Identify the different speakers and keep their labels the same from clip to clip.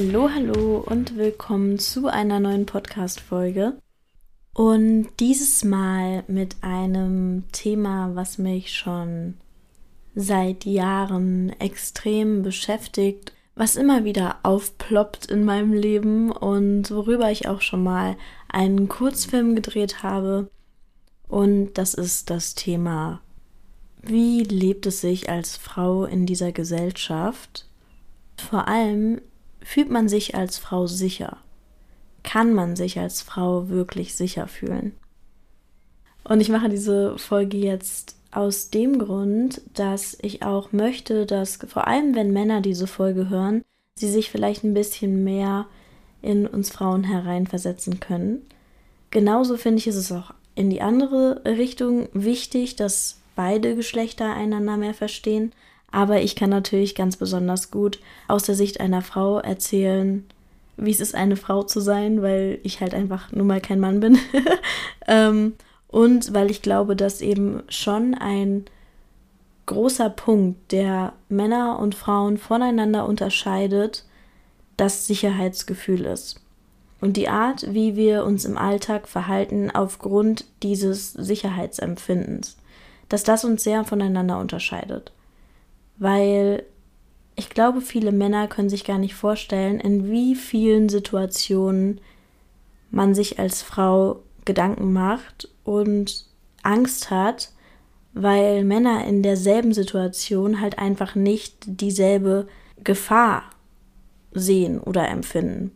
Speaker 1: Hallo, hallo und willkommen zu einer neuen Podcast-Folge. Und dieses Mal mit einem Thema, was mich schon seit Jahren extrem beschäftigt, was immer wieder aufploppt in meinem Leben und worüber ich auch schon mal einen Kurzfilm gedreht habe. Und das ist das Thema, wie lebt es sich als Frau in dieser Gesellschaft? Vor allem Fühlt man sich als Frau sicher? Kann man sich als Frau wirklich sicher fühlen? Und ich mache diese Folge jetzt aus dem Grund, dass ich auch möchte, dass vor allem wenn Männer diese Folge hören, sie sich vielleicht ein bisschen mehr in uns Frauen hereinversetzen können. Genauso finde ich ist es auch in die andere Richtung wichtig, dass beide Geschlechter einander mehr verstehen, aber ich kann natürlich ganz besonders gut aus der Sicht einer Frau erzählen, wie es ist, eine Frau zu sein, weil ich halt einfach nun mal kein Mann bin. ähm, und weil ich glaube, dass eben schon ein großer Punkt, der Männer und Frauen voneinander unterscheidet, das Sicherheitsgefühl ist. Und die Art, wie wir uns im Alltag verhalten aufgrund dieses Sicherheitsempfindens, dass das uns sehr voneinander unterscheidet weil ich glaube, viele Männer können sich gar nicht vorstellen, in wie vielen Situationen man sich als Frau Gedanken macht und Angst hat, weil Männer in derselben Situation halt einfach nicht dieselbe Gefahr sehen oder empfinden.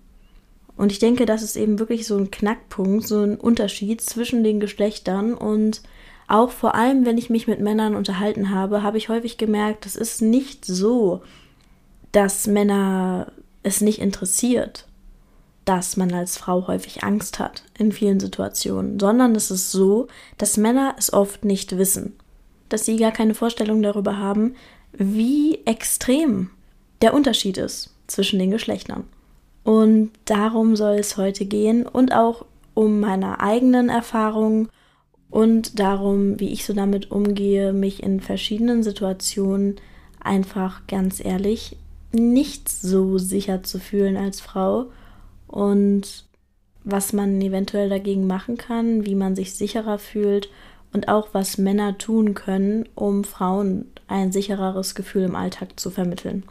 Speaker 1: Und ich denke, das ist eben wirklich so ein Knackpunkt, so ein Unterschied zwischen den Geschlechtern und auch vor allem, wenn ich mich mit Männern unterhalten habe, habe ich häufig gemerkt, es ist nicht so, dass Männer es nicht interessiert, dass man als Frau häufig Angst hat in vielen Situationen, sondern es ist so, dass Männer es oft nicht wissen, dass sie gar keine Vorstellung darüber haben, wie extrem der Unterschied ist zwischen den Geschlechtern. Und darum soll es heute gehen und auch um meine eigenen Erfahrungen und darum, wie ich so damit umgehe, mich in verschiedenen Situationen einfach ganz ehrlich nicht so sicher zu fühlen als Frau und was man eventuell dagegen machen kann, wie man sich sicherer fühlt und auch was Männer tun können, um Frauen ein sichereres Gefühl im Alltag zu vermitteln.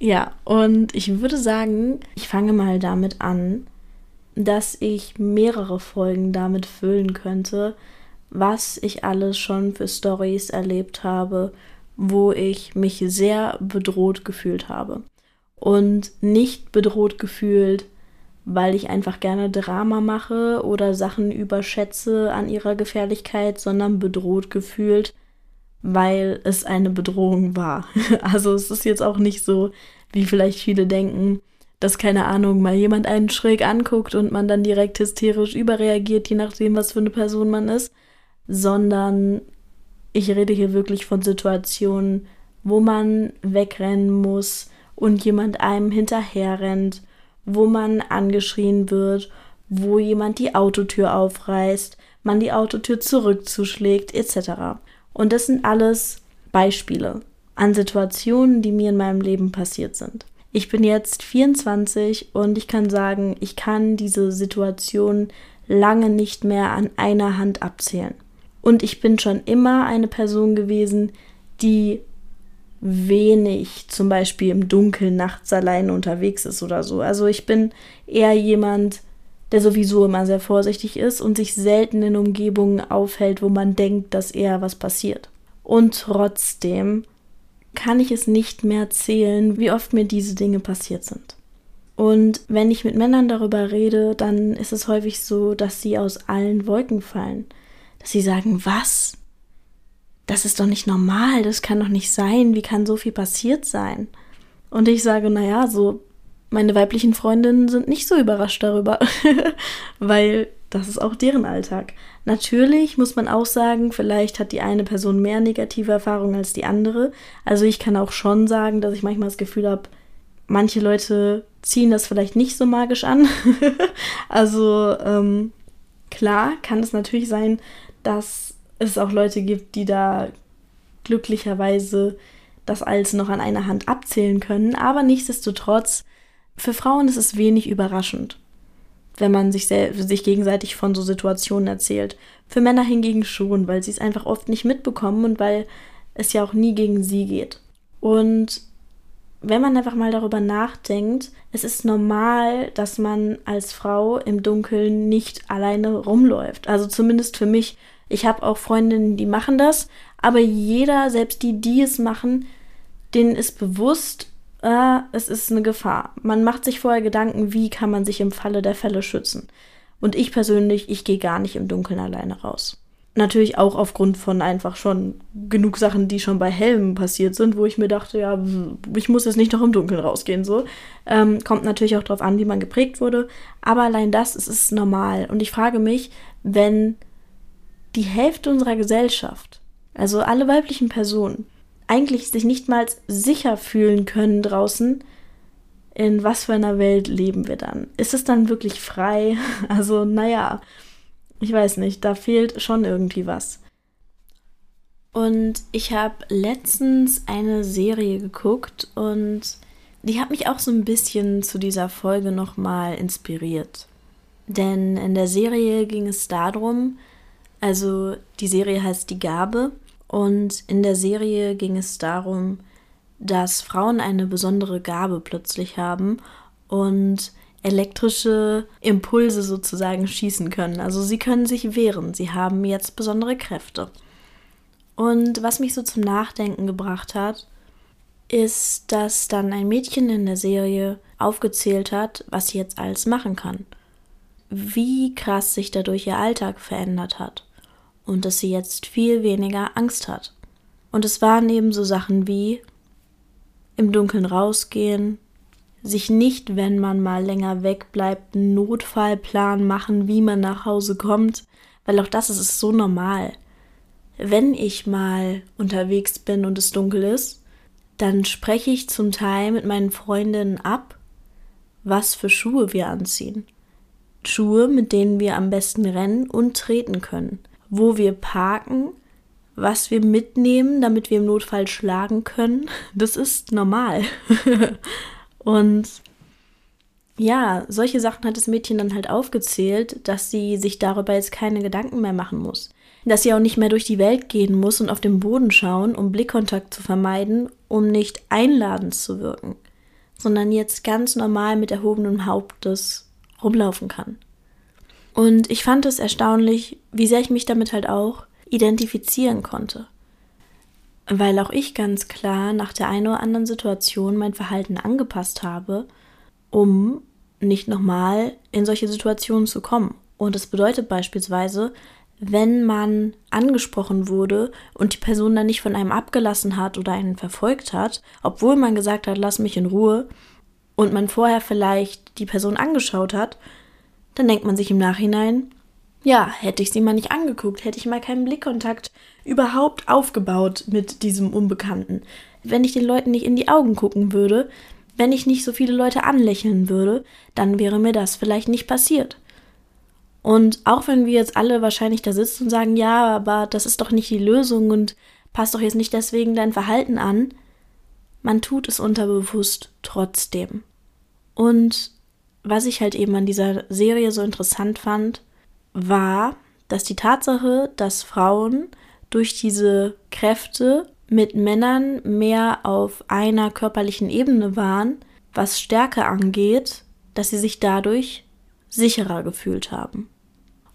Speaker 1: Ja, und ich würde sagen, ich fange mal damit an, dass ich mehrere Folgen damit füllen könnte, was ich alles schon für Stories erlebt habe, wo ich mich sehr bedroht gefühlt habe. Und nicht bedroht gefühlt, weil ich einfach gerne Drama mache oder Sachen überschätze an ihrer Gefährlichkeit, sondern bedroht gefühlt, weil es eine Bedrohung war. Also es ist jetzt auch nicht so, wie vielleicht viele denken, dass, keine Ahnung, mal jemand einen schräg anguckt und man dann direkt hysterisch überreagiert, je nachdem, was für eine Person man ist, sondern ich rede hier wirklich von Situationen, wo man wegrennen muss und jemand einem hinterherrennt, wo man angeschrien wird, wo jemand die Autotür aufreißt, man die Autotür zurückzuschlägt, etc. Und das sind alles Beispiele an Situationen, die mir in meinem Leben passiert sind. Ich bin jetzt 24 und ich kann sagen, ich kann diese Situation lange nicht mehr an einer Hand abzählen. Und ich bin schon immer eine Person gewesen, die wenig zum Beispiel im Dunkeln nachts allein unterwegs ist oder so. Also ich bin eher jemand, der sowieso immer sehr vorsichtig ist und sich selten in Umgebungen aufhält, wo man denkt, dass eher was passiert. Und trotzdem kann ich es nicht mehr zählen, wie oft mir diese Dinge passiert sind. Und wenn ich mit Männern darüber rede, dann ist es häufig so, dass sie aus allen Wolken fallen. Dass sie sagen, was? das ist doch nicht normal, das kann doch nicht sein, wie kann so viel passiert sein? Und ich sage, naja, so meine weiblichen Freundinnen sind nicht so überrascht darüber, weil das ist auch deren Alltag. Natürlich muss man auch sagen, vielleicht hat die eine Person mehr negative Erfahrungen als die andere. Also ich kann auch schon sagen, dass ich manchmal das Gefühl habe, manche Leute ziehen das vielleicht nicht so magisch an. also ähm, klar kann es natürlich sein, dass es auch Leute gibt, die da glücklicherweise das alles noch an einer Hand abzählen können. Aber nichtsdestotrotz, für Frauen ist es wenig überraschend wenn man sich, sich gegenseitig von so Situationen erzählt. Für Männer hingegen schon, weil sie es einfach oft nicht mitbekommen und weil es ja auch nie gegen sie geht. Und wenn man einfach mal darüber nachdenkt, es ist normal, dass man als Frau im Dunkeln nicht alleine rumläuft. Also zumindest für mich. Ich habe auch Freundinnen, die machen das, aber jeder, selbst die, die es machen, denen ist bewusst, äh, es ist eine Gefahr. Man macht sich vorher Gedanken, wie kann man sich im Falle der Fälle schützen. Und ich persönlich, ich gehe gar nicht im Dunkeln alleine raus. Natürlich auch aufgrund von einfach schon genug Sachen, die schon bei Helmen passiert sind, wo ich mir dachte, ja, ich muss jetzt nicht noch im Dunkeln rausgehen, so. Ähm, kommt natürlich auch darauf an, wie man geprägt wurde. Aber allein das, es ist normal. Und ich frage mich, wenn die Hälfte unserer Gesellschaft, also alle weiblichen Personen, eigentlich sich nicht mal sicher fühlen können draußen, in was für einer Welt leben wir dann? Ist es dann wirklich frei? Also, naja, ich weiß nicht, da fehlt schon irgendwie was. Und ich habe letztens eine Serie geguckt und die hat mich auch so ein bisschen zu dieser Folge nochmal inspiriert. Denn in der Serie ging es darum, also die Serie heißt Die Gabe und in der Serie ging es darum, dass Frauen eine besondere Gabe plötzlich haben und elektrische Impulse sozusagen schießen können. Also sie können sich wehren, sie haben jetzt besondere Kräfte. Und was mich so zum Nachdenken gebracht hat, ist, dass dann ein Mädchen in der Serie aufgezählt hat, was sie jetzt alles machen kann. Wie krass sich dadurch ihr Alltag verändert hat und dass sie jetzt viel weniger Angst hat. Und es waren eben so Sachen wie im Dunkeln rausgehen, sich nicht, wenn man mal länger wegbleibt, einen Notfallplan machen, wie man nach Hause kommt, weil auch das ist, so normal. Wenn ich mal unterwegs bin und es dunkel ist, dann spreche ich zum Teil mit meinen Freundinnen ab, was für Schuhe wir anziehen. Schuhe, mit denen wir am besten rennen und treten können wo wir parken, was wir mitnehmen, damit wir im Notfall schlagen können. Das ist normal. und ja, solche Sachen hat das Mädchen dann halt aufgezählt, dass sie sich darüber jetzt keine Gedanken mehr machen muss. Dass sie auch nicht mehr durch die Welt gehen muss und auf den Boden schauen, um Blickkontakt zu vermeiden, um nicht einladend zu wirken, sondern jetzt ganz normal mit erhobenem Hauptes rumlaufen kann. Und ich fand es erstaunlich, wie sehr ich mich damit halt auch identifizieren konnte. Weil auch ich ganz klar nach der einen oder anderen Situation mein Verhalten angepasst habe, um nicht nochmal in solche Situationen zu kommen. Und das bedeutet beispielsweise, wenn man angesprochen wurde und die Person dann nicht von einem abgelassen hat oder einen verfolgt hat, obwohl man gesagt hat, lass mich in Ruhe, und man vorher vielleicht die Person angeschaut hat dann denkt man sich im Nachhinein, ja, hätte ich sie mal nicht angeguckt, hätte ich mal keinen Blickkontakt überhaupt aufgebaut mit diesem Unbekannten. Wenn ich den Leuten nicht in die Augen gucken würde, wenn ich nicht so viele Leute anlächeln würde, dann wäre mir das vielleicht nicht passiert. Und auch wenn wir jetzt alle wahrscheinlich da sitzen und sagen, ja, aber das ist doch nicht die Lösung und passt doch jetzt nicht deswegen dein Verhalten an, man tut es unterbewusst trotzdem. Und was ich halt eben an dieser Serie so interessant fand, war, dass die Tatsache, dass Frauen durch diese Kräfte mit Männern mehr auf einer körperlichen Ebene waren, was Stärke angeht, dass sie sich dadurch sicherer gefühlt haben.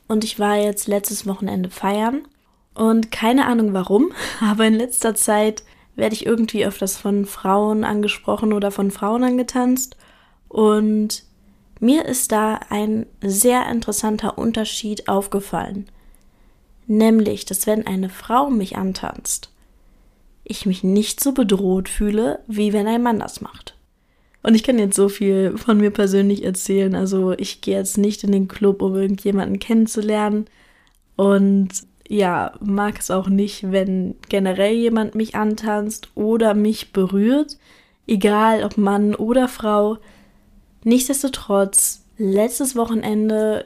Speaker 1: Und ich war jetzt letztes Wochenende feiern und keine Ahnung warum, aber in letzter Zeit werde ich irgendwie öfters von Frauen angesprochen oder von Frauen angetanzt und mir ist da ein sehr interessanter Unterschied aufgefallen. Nämlich, dass wenn eine Frau mich antanzt, ich mich nicht so bedroht fühle, wie wenn ein Mann das macht. Und ich kann jetzt so viel von mir persönlich erzählen. Also ich gehe jetzt nicht in den Club, um irgendjemanden kennenzulernen. Und ja, mag es auch nicht, wenn generell jemand mich antanzt oder mich berührt. Egal ob Mann oder Frau. Nichtsdestotrotz, letztes Wochenende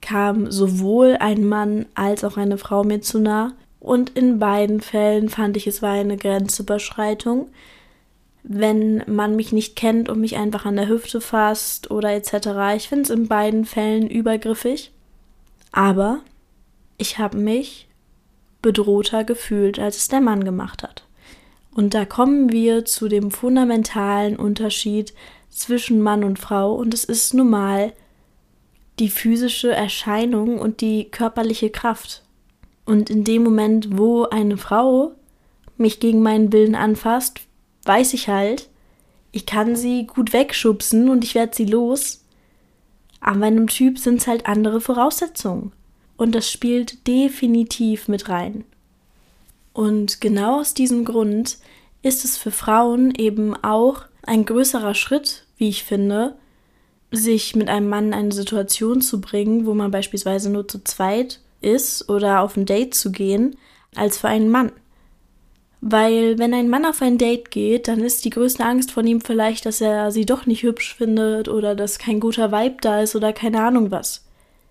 Speaker 1: kam sowohl ein Mann als auch eine Frau mir zu nah. Und in beiden Fällen fand ich, es war eine Grenzüberschreitung. Wenn man mich nicht kennt und mich einfach an der Hüfte fasst oder etc. Ich finde es in beiden Fällen übergriffig. Aber ich habe mich bedrohter gefühlt, als es der Mann gemacht hat. Und da kommen wir zu dem fundamentalen Unterschied zwischen Mann und Frau und es ist nun mal die physische Erscheinung und die körperliche Kraft. Und in dem Moment, wo eine Frau mich gegen meinen Willen anfasst, weiß ich halt, ich kann sie gut wegschubsen und ich werde sie los. Aber bei einem Typ sind es halt andere Voraussetzungen. Und das spielt definitiv mit rein. Und genau aus diesem Grund ist es für Frauen eben auch ein größerer Schritt, wie ich finde, sich mit einem Mann in eine Situation zu bringen, wo man beispielsweise nur zu zweit ist oder auf ein Date zu gehen, als für einen Mann. Weil wenn ein Mann auf ein Date geht, dann ist die größte Angst von ihm vielleicht, dass er sie doch nicht hübsch findet oder dass kein guter Vibe da ist oder keine Ahnung was.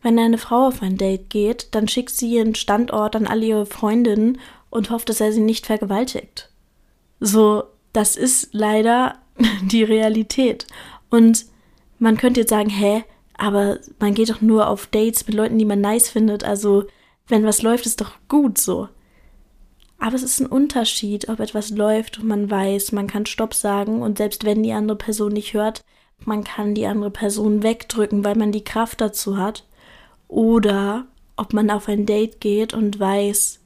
Speaker 1: Wenn eine Frau auf ein Date geht, dann schickt sie ihren Standort an alle ihre Freundinnen und hofft, dass er sie nicht vergewaltigt. So, das ist leider die Realität. Und man könnte jetzt sagen, hä, aber man geht doch nur auf Dates mit Leuten, die man nice findet. Also, wenn was läuft, ist doch gut so. Aber es ist ein Unterschied, ob etwas läuft und man weiß, man kann Stopp sagen und selbst wenn die andere Person nicht hört, man kann die andere Person wegdrücken, weil man die Kraft dazu hat. Oder ob man auf ein Date geht und weiß,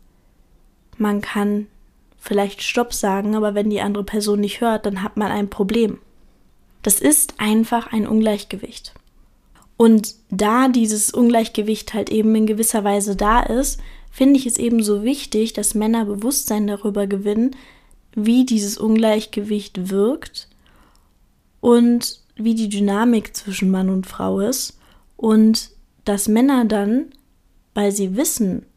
Speaker 1: man kann vielleicht Stopp sagen, aber wenn die andere Person nicht hört, dann hat man ein Problem. Das ist einfach ein Ungleichgewicht. Und da dieses Ungleichgewicht halt eben in gewisser Weise da ist, finde ich es eben so wichtig, dass Männer Bewusstsein darüber gewinnen, wie dieses Ungleichgewicht wirkt und wie die Dynamik zwischen Mann und Frau ist und dass Männer dann, weil sie wissen,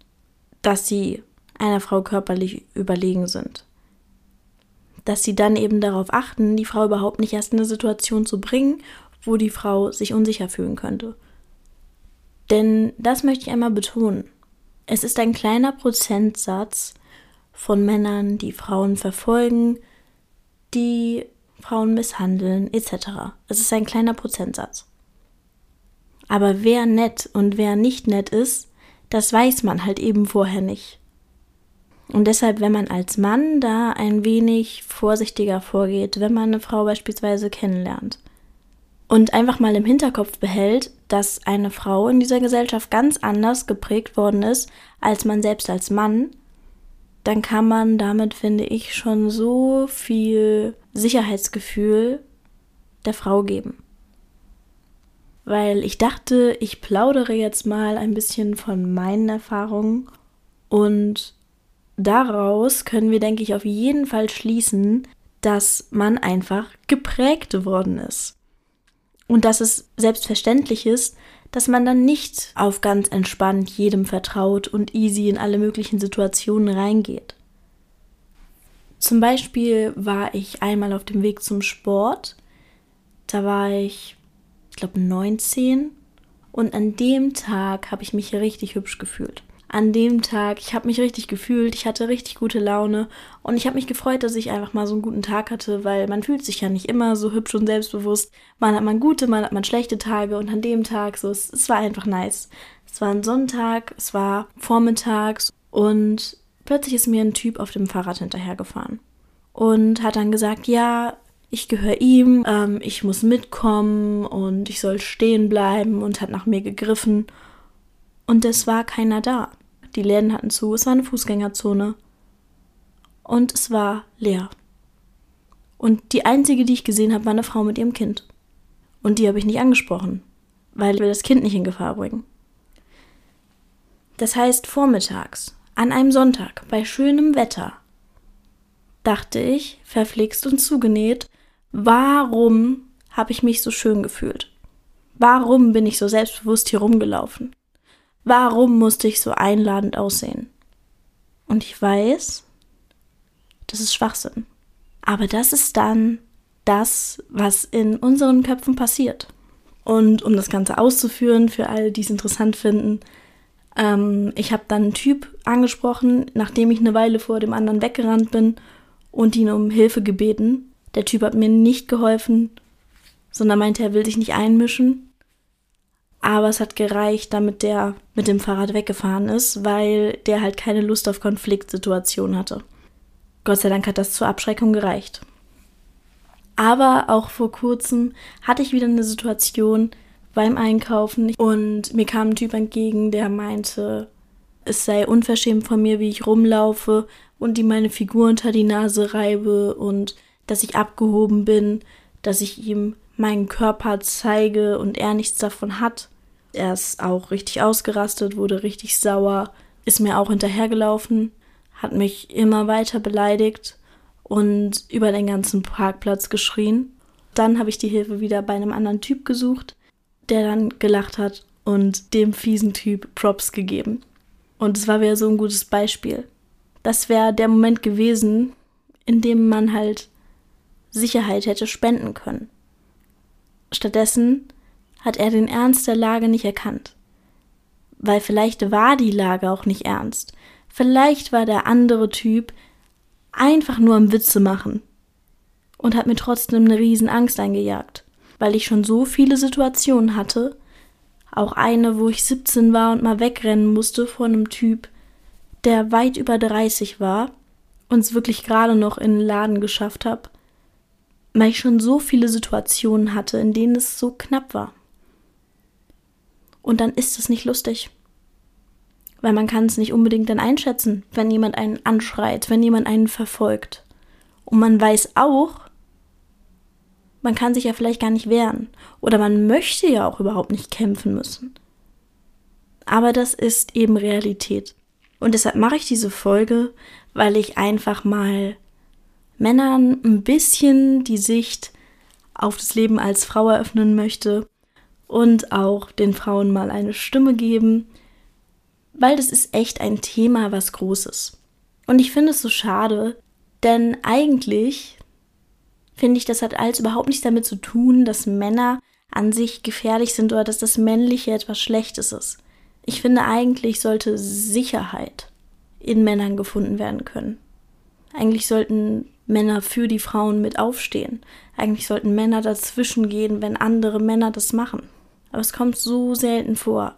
Speaker 1: dass sie einer Frau körperlich überlegen sind, dass sie dann eben darauf achten, die Frau überhaupt nicht erst in eine Situation zu bringen, wo die Frau sich unsicher fühlen könnte. Denn das möchte ich einmal betonen. Es ist ein kleiner Prozentsatz von Männern, die Frauen verfolgen, die Frauen misshandeln, etc. Es ist ein kleiner Prozentsatz. Aber wer nett und wer nicht nett ist, das weiß man halt eben vorher nicht. Und deshalb, wenn man als Mann da ein wenig vorsichtiger vorgeht, wenn man eine Frau beispielsweise kennenlernt und einfach mal im Hinterkopf behält, dass eine Frau in dieser Gesellschaft ganz anders geprägt worden ist als man selbst als Mann, dann kann man damit, finde ich, schon so viel Sicherheitsgefühl der Frau geben. Weil ich dachte, ich plaudere jetzt mal ein bisschen von meinen Erfahrungen und daraus können wir, denke ich, auf jeden Fall schließen, dass man einfach geprägt worden ist. Und dass es selbstverständlich ist, dass man dann nicht auf ganz entspannt jedem vertraut und easy in alle möglichen Situationen reingeht. Zum Beispiel war ich einmal auf dem Weg zum Sport. Da war ich, ich glaube, 19. Und an dem Tag habe ich mich richtig hübsch gefühlt an dem Tag. Ich habe mich richtig gefühlt, ich hatte richtig gute Laune und ich habe mich gefreut, dass ich einfach mal so einen guten Tag hatte, weil man fühlt sich ja nicht immer so hübsch und selbstbewusst. Man hat man gute, man hat man schlechte Tage und an dem Tag so, es, es war einfach nice. Es war ein Sonntag, es war vormittags und plötzlich ist mir ein Typ auf dem Fahrrad hinterhergefahren und hat dann gesagt, ja, ich gehöre ihm, ähm, ich muss mitkommen und ich soll stehen bleiben und hat nach mir gegriffen. Und es war keiner da. Die Läden hatten zu, es war eine Fußgängerzone. Und es war leer. Und die einzige, die ich gesehen habe, war eine Frau mit ihrem Kind. Und die habe ich nicht angesprochen, weil wir das Kind nicht in Gefahr bringen. Das heißt vormittags, an einem Sonntag, bei schönem Wetter, dachte ich, verflixt und zugenäht, warum habe ich mich so schön gefühlt? Warum bin ich so selbstbewusst hier rumgelaufen? Warum musste ich so einladend aussehen? Und ich weiß, das ist Schwachsinn. Aber das ist dann das, was in unseren Köpfen passiert. Und um das Ganze auszuführen, für alle, die es interessant finden, ähm, ich habe dann einen Typ angesprochen, nachdem ich eine Weile vor dem anderen weggerannt bin und ihn um Hilfe gebeten. Der Typ hat mir nicht geholfen, sondern meinte, er will sich nicht einmischen. Aber es hat gereicht, damit der mit dem Fahrrad weggefahren ist, weil der halt keine Lust auf Konfliktsituationen hatte. Gott sei Dank hat das zur Abschreckung gereicht. Aber auch vor kurzem hatte ich wieder eine Situation beim Einkaufen und mir kam ein Typ entgegen, der meinte, es sei unverschämt von mir, wie ich rumlaufe und ihm meine Figur unter die Nase reibe und dass ich abgehoben bin, dass ich ihm meinen Körper zeige und er nichts davon hat. Er ist auch richtig ausgerastet, wurde richtig sauer, ist mir auch hinterhergelaufen, hat mich immer weiter beleidigt und über den ganzen Parkplatz geschrien. Dann habe ich die Hilfe wieder bei einem anderen Typ gesucht, der dann gelacht hat und dem fiesen Typ Props gegeben. Und es war wieder so ein gutes Beispiel. Das wäre der Moment gewesen, in dem man halt Sicherheit hätte spenden können. Stattdessen hat er den Ernst der Lage nicht erkannt. Weil vielleicht war die Lage auch nicht ernst. Vielleicht war der andere Typ einfach nur am Witze machen und hat mir trotzdem eine riesen Angst eingejagt, weil ich schon so viele Situationen hatte, auch eine, wo ich 17 war und mal wegrennen musste vor einem Typ, der weit über 30 war und es wirklich gerade noch in den Laden geschafft habe, weil ich schon so viele Situationen hatte, in denen es so knapp war. Und dann ist es nicht lustig. Weil man kann es nicht unbedingt dann einschätzen, wenn jemand einen anschreit, wenn jemand einen verfolgt. Und man weiß auch, man kann sich ja vielleicht gar nicht wehren. Oder man möchte ja auch überhaupt nicht kämpfen müssen. Aber das ist eben Realität. Und deshalb mache ich diese Folge, weil ich einfach mal Männern ein bisschen die Sicht auf das Leben als Frau eröffnen möchte und auch den Frauen mal eine Stimme geben, weil das ist echt ein Thema, was Großes. Und ich finde es so schade, denn eigentlich finde ich, das hat alles überhaupt nichts damit zu tun, dass Männer an sich gefährlich sind oder dass das Männliche etwas Schlechtes ist. Ich finde eigentlich sollte Sicherheit in Männern gefunden werden können. Eigentlich sollten Männer für die Frauen mit aufstehen. Eigentlich sollten Männer dazwischen gehen, wenn andere Männer das machen. Aber es kommt so selten vor.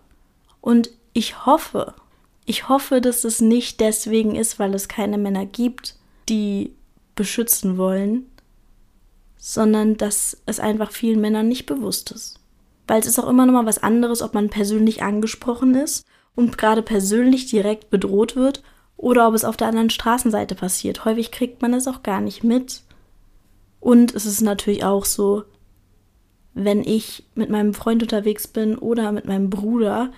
Speaker 1: Und ich hoffe, ich hoffe, dass es nicht deswegen ist, weil es keine Männer gibt, die beschützen wollen, sondern dass es einfach vielen Männern nicht bewusst ist. Weil es ist auch immer noch mal was anderes, ob man persönlich angesprochen ist und gerade persönlich direkt bedroht wird oder ob es auf der anderen Straßenseite passiert. Häufig kriegt man es auch gar nicht mit. Und es ist natürlich auch so, wenn ich mit meinem Freund unterwegs bin oder mit meinem Bruder,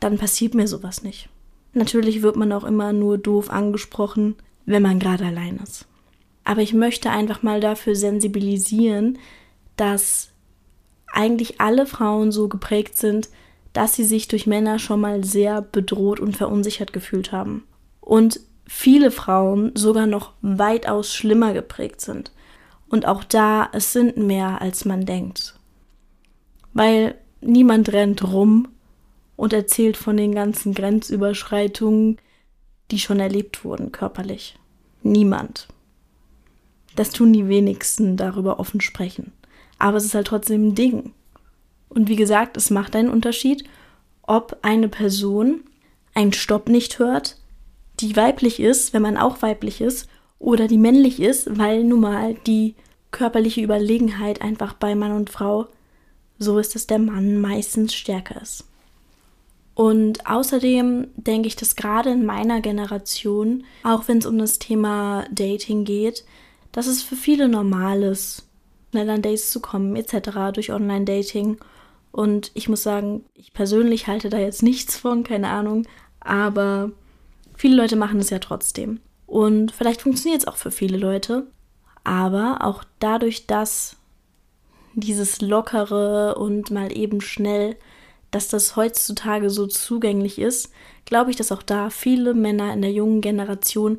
Speaker 1: dann passiert mir sowas nicht. Natürlich wird man auch immer nur doof angesprochen, wenn man gerade allein ist. Aber ich möchte einfach mal dafür sensibilisieren, dass eigentlich alle Frauen so geprägt sind, dass sie sich durch Männer schon mal sehr bedroht und verunsichert gefühlt haben und viele Frauen sogar noch weitaus schlimmer geprägt sind. Und auch da, es sind mehr, als man denkt. Weil niemand rennt rum und erzählt von den ganzen Grenzüberschreitungen, die schon erlebt wurden körperlich. Niemand. Das tun die wenigsten darüber offen sprechen. Aber es ist halt trotzdem ein Ding. Und wie gesagt, es macht einen Unterschied, ob eine Person einen Stopp nicht hört, die weiblich ist, wenn man auch weiblich ist, oder die männlich ist, weil nun mal die körperliche Überlegenheit einfach bei Mann und Frau so ist, dass der Mann meistens stärker ist. Und außerdem denke ich, dass gerade in meiner Generation, auch wenn es um das Thema Dating geht, dass es für viele normal ist, schnell an Dates zu kommen, etc. durch Online-Dating. Und ich muss sagen, ich persönlich halte da jetzt nichts von, keine Ahnung. aber viele Leute machen es ja trotzdem. Und vielleicht funktioniert es auch für viele Leute, aber auch dadurch, dass dieses lockere und mal eben schnell, dass das heutzutage so zugänglich ist, glaube ich, dass auch da viele Männer in der jungen Generation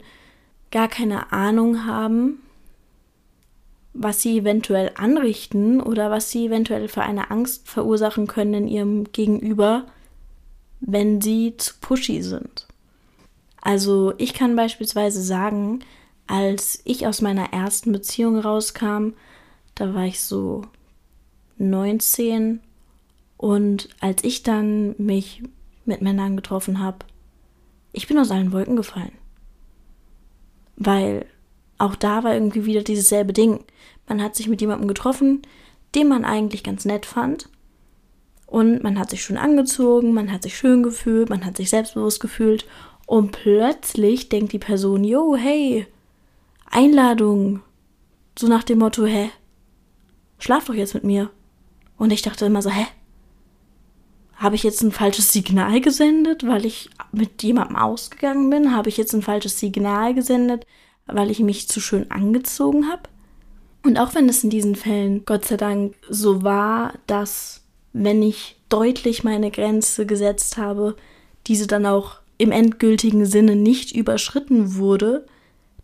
Speaker 1: gar keine Ahnung haben, was sie eventuell anrichten oder was sie eventuell für eine Angst verursachen können in ihrem Gegenüber, wenn sie zu pushy sind. Also ich kann beispielsweise sagen, als ich aus meiner ersten Beziehung rauskam, da war ich so 19 und als ich dann mich mit Männern getroffen habe, ich bin aus allen Wolken gefallen. Weil auch da war irgendwie wieder dieses selbe Ding. Man hat sich mit jemandem getroffen, den man eigentlich ganz nett fand. Und man hat sich schön angezogen, man hat sich schön gefühlt, man hat sich selbstbewusst gefühlt. Und plötzlich denkt die Person, yo, hey, Einladung. So nach dem Motto, hä? Schlaf doch jetzt mit mir. Und ich dachte immer so, hä? Habe ich jetzt ein falsches Signal gesendet, weil ich mit jemandem ausgegangen bin? Habe ich jetzt ein falsches Signal gesendet, weil ich mich zu schön angezogen habe? Und auch wenn es in diesen Fällen Gott sei Dank so war, dass wenn ich deutlich meine Grenze gesetzt habe, diese dann auch im endgültigen Sinne nicht überschritten wurde,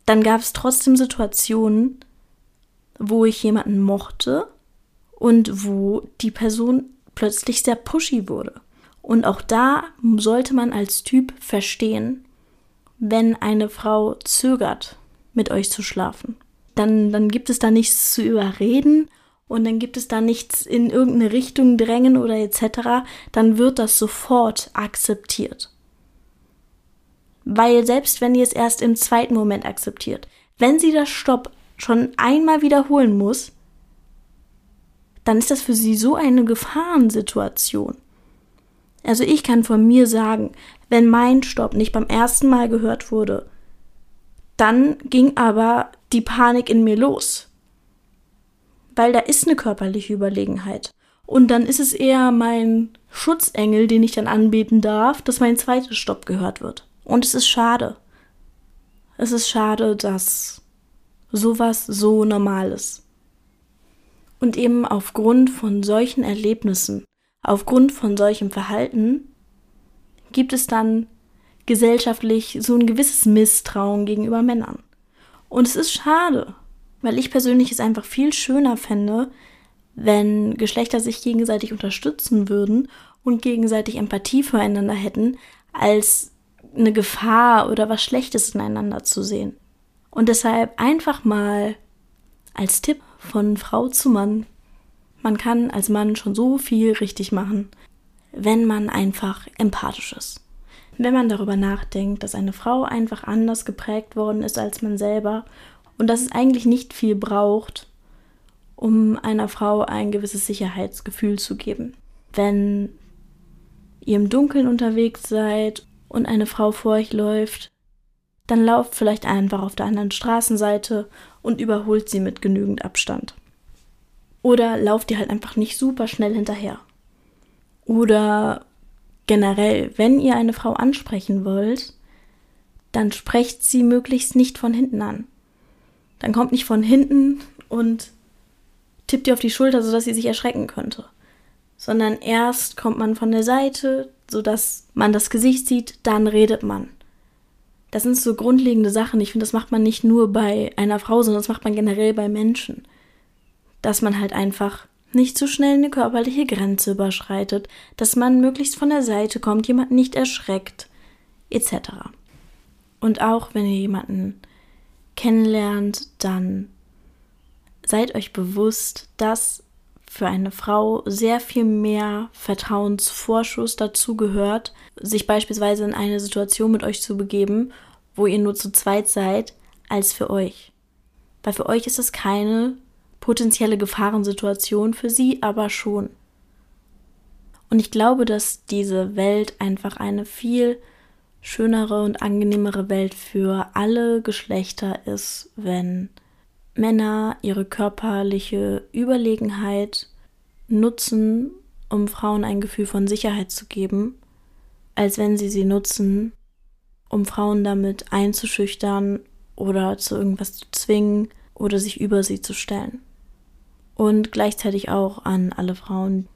Speaker 1: dann gab es trotzdem Situationen, wo ich jemanden mochte und wo die Person plötzlich sehr pushy wurde. Und auch da sollte man als Typ verstehen, wenn eine Frau zögert, mit euch zu schlafen. Dann, dann gibt es da nichts zu überreden und dann gibt es da nichts in irgendeine Richtung drängen oder etc. Dann wird das sofort akzeptiert. Weil selbst wenn ihr es erst im zweiten Moment akzeptiert, wenn sie das Stopp schon einmal wiederholen muss, dann ist das für sie so eine Gefahrensituation. Also ich kann von mir sagen, wenn mein Stopp nicht beim ersten Mal gehört wurde, dann ging aber die Panik in mir los. Weil da ist eine körperliche Überlegenheit. Und dann ist es eher mein Schutzengel, den ich dann anbeten darf, dass mein zweites Stopp gehört wird. Und es ist schade. Es ist schade, dass sowas so normal ist. Und eben aufgrund von solchen Erlebnissen, aufgrund von solchem Verhalten, gibt es dann gesellschaftlich so ein gewisses Misstrauen gegenüber Männern. Und es ist schade, weil ich persönlich es einfach viel schöner fände, wenn Geschlechter sich gegenseitig unterstützen würden und gegenseitig Empathie füreinander hätten, als eine Gefahr oder was Schlechtes ineinander zu sehen. Und deshalb einfach mal als Tipp von Frau zu Mann. Man kann als Mann schon so viel richtig machen, wenn man einfach empathisch ist. Wenn man darüber nachdenkt, dass eine Frau einfach anders geprägt worden ist als man selber und dass es eigentlich nicht viel braucht, um einer Frau ein gewisses Sicherheitsgefühl zu geben. Wenn ihr im Dunkeln unterwegs seid und eine Frau vor euch läuft, dann lauft vielleicht einfach auf der anderen Straßenseite und überholt sie mit genügend Abstand. Oder lauft ihr halt einfach nicht super schnell hinterher. Oder generell, wenn ihr eine Frau ansprechen wollt, dann sprecht sie möglichst nicht von hinten an. Dann kommt nicht von hinten und tippt ihr auf die Schulter, sodass sie sich erschrecken könnte. Sondern erst kommt man von der Seite, sodass man das Gesicht sieht, dann redet man. Das sind so grundlegende Sachen. Ich finde, das macht man nicht nur bei einer Frau, sondern das macht man generell bei Menschen. Dass man halt einfach nicht zu schnell eine körperliche Grenze überschreitet, dass man möglichst von der Seite kommt, jemanden nicht erschreckt, etc. Und auch wenn ihr jemanden kennenlernt, dann seid euch bewusst, dass für eine Frau sehr viel mehr Vertrauensvorschuss dazu gehört, sich beispielsweise in eine Situation mit euch zu begeben, wo ihr nur zu zweit seid, als für euch. Weil für euch ist es keine potenzielle Gefahrensituation, für sie aber schon. Und ich glaube, dass diese Welt einfach eine viel schönere und angenehmere Welt für alle Geschlechter ist, wenn Männer ihre körperliche Überlegenheit nutzen, um Frauen ein Gefühl von Sicherheit zu geben als wenn sie sie nutzen, um Frauen damit einzuschüchtern oder zu irgendwas zu zwingen oder sich über sie zu stellen. Und gleichzeitig auch an alle Frauen.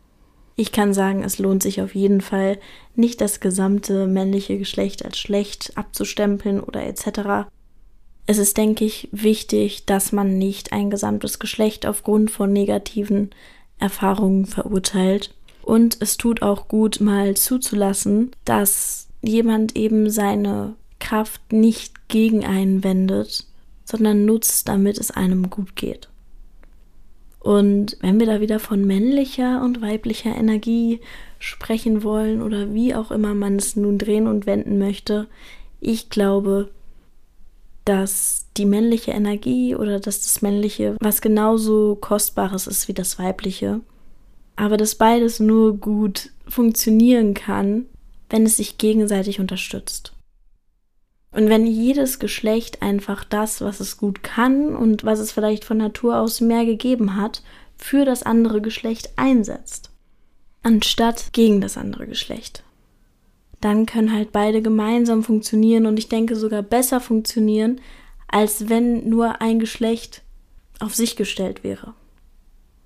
Speaker 1: Ich kann sagen, es lohnt sich auf jeden Fall, nicht das gesamte männliche Geschlecht als schlecht abzustempeln oder etc. Es ist, denke ich, wichtig, dass man nicht ein gesamtes Geschlecht aufgrund von negativen Erfahrungen verurteilt. Und es tut auch gut, mal zuzulassen, dass jemand eben seine Kraft nicht gegen einen wendet, sondern nutzt, damit es einem gut geht. Und wenn wir da wieder von männlicher und weiblicher Energie sprechen wollen oder wie auch immer man es nun drehen und wenden möchte, ich glaube, dass die männliche Energie oder dass das männliche was genauso kostbares ist wie das weibliche, aber dass beides nur gut funktionieren kann, wenn es sich gegenseitig unterstützt. Und wenn jedes Geschlecht einfach das, was es gut kann und was es vielleicht von Natur aus mehr gegeben hat, für das andere Geschlecht einsetzt, anstatt gegen das andere Geschlecht, dann können halt beide gemeinsam funktionieren und ich denke sogar besser funktionieren, als wenn nur ein Geschlecht auf sich gestellt wäre.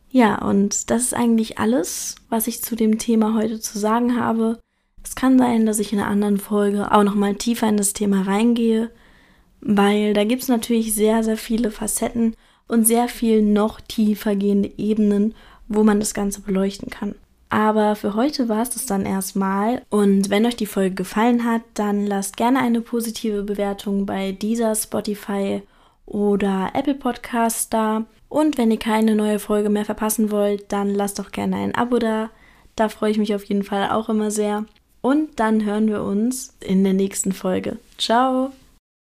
Speaker 1: Ja, und das ist eigentlich alles, was ich zu dem Thema heute zu sagen habe. Es kann sein, dass ich in einer anderen Folge auch nochmal tiefer in das Thema reingehe, weil da gibt es natürlich sehr, sehr viele Facetten und sehr viel noch tiefer gehende Ebenen, wo man das Ganze beleuchten kann. Aber für heute war es das dann erstmal. Und wenn euch die Folge gefallen hat, dann lasst gerne eine positive Bewertung bei dieser Spotify oder Apple Podcast da. Und wenn ihr keine neue Folge mehr verpassen wollt, dann lasst doch gerne ein Abo da. Da freue ich mich auf jeden Fall auch immer sehr. Und dann hören wir uns in der nächsten Folge. Ciao!